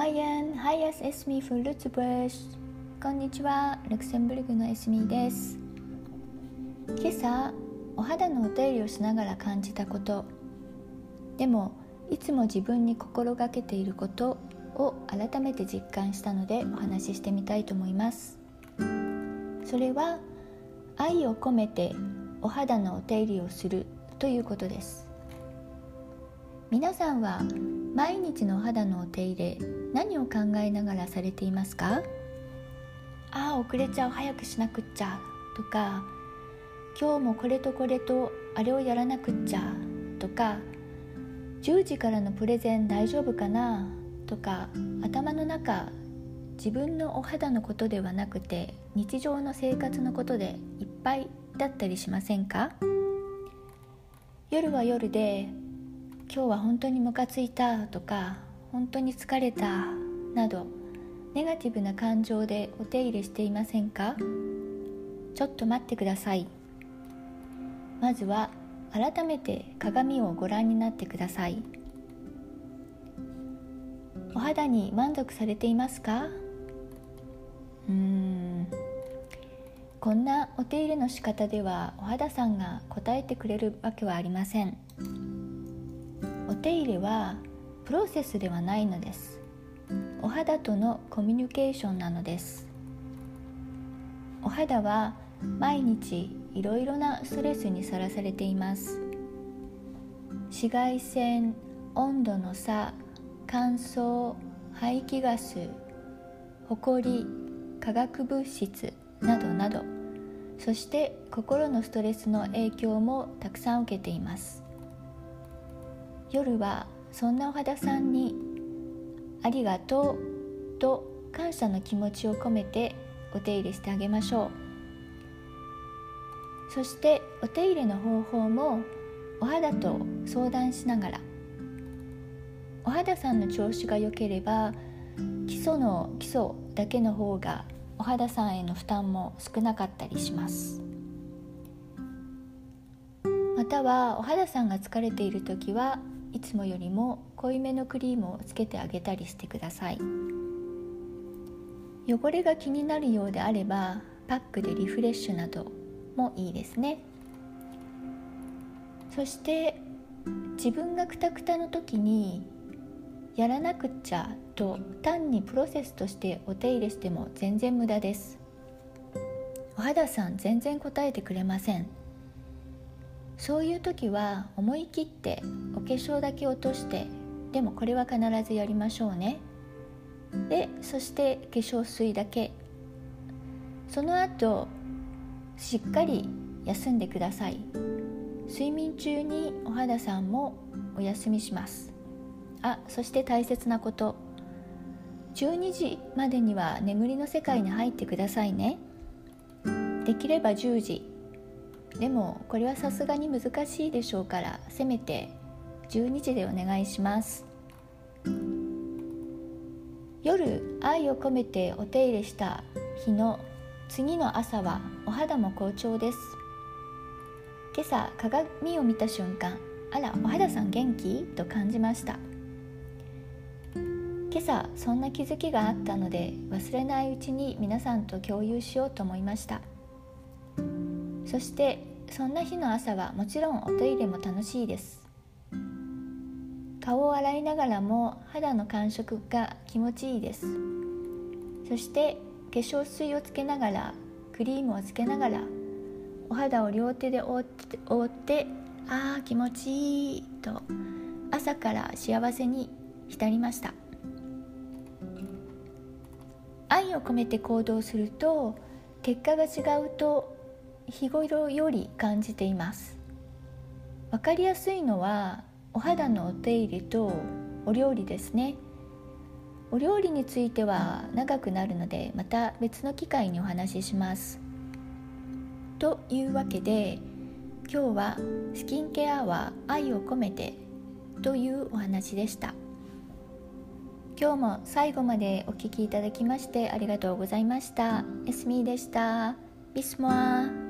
マイエンハイアスエスミフルツブレシこんにちは。ルクセンブルグのエスミです。今朝お肌のお手入れをしながら感じたこと。でもいつも自分に心がけていることを改めて実感したのでお話ししてみたいと思います。それは愛を込めてお肌のお手入れをするということです。皆さんは毎日のお肌のお手入れ何を考えながらされていますかああ遅れちゃう早くしなくっちゃとか今日もこれとこれとあれをやらなくっちゃとか10時からのプレゼン大丈夫かな？とか頭の中自分のお肌のことではなくて日常の生活のことでいっぱいだったりしませんか？夜は夜で今日は本当にムカついたとか本当に疲れたなどネガティブな感情でお手入れしていませんか？ちょっと待ってください。まずは改めて鏡をご覧になってください。お肌に満足されていますか？うーん。こんなお手入れの仕方ではお肌さんが答えてくれるわけはありません。お手入れはプロセスではないのです。お肌とのコミュニケーションなのです。お肌は毎日いろいろなストレスにさらされています。紫外線温度の差乾燥排気ガスほこり化学物質などなどそして心のストレスの影響もたくさん受けています。夜はそんなお肌さんに「ありがとう」と感謝の気持ちを込めてお手入れしてあげましょう。そしてお手入れの方法もお肌と相談しながら。お肌さんの調子が良ければ基礎の基礎だけの方がお肌さんへの負担も少なかったりします。またはお肌さんが疲れている時はいつもよりも濃いめのクリームをつけてあげたりしてください。汚れが気になるようであればパックでリフレッシュなどもいいですね。そして自分がクタクタの時にやらなくっちゃと単にプロセスとしてお手入れしても全然無駄です。お肌さん全然答えてくれません。そういう時は思い切ってお化粧だけ落としてでもこれは必ずやりましょうね。でそして化粧水だけ。その後しっかり休んでください。睡眠中にお肌さんもお休みします。あそして大切なこと。12時までには眠りの世界に入ってくださいね。できれば10時。でもこれはさすがに難しいでしょうからせめて12時でお願いします。夜愛を込めてお手入れした日の次の朝はお肌も好調です。今朝鏡を見た瞬間あらお肌さん元気？と感じました。今朝そんな気づきがあったので忘れないうちに皆さんと共有しようと思いました。そしてそんな日の朝はもちろんお手入れも楽しいです。顔を洗いながらも肌の感触が気持ちいいです。そして化粧水をつけながらクリームをつけながらお肌を両手で覆って覆ってああ気持ちいいと朝から幸せに浸りました。愛を込めて行動すると結果が違うと日頃より感じています。分かりやすいのはお肌のお手入れとお料理ですね。お料理については長くなるのでまた別の機会にお話しします。というわけで今日はスキンケアは愛を込めてというお話でした。今日も最後までお聴きいただきましてありがとうございました。エスミーでした。ビスモア。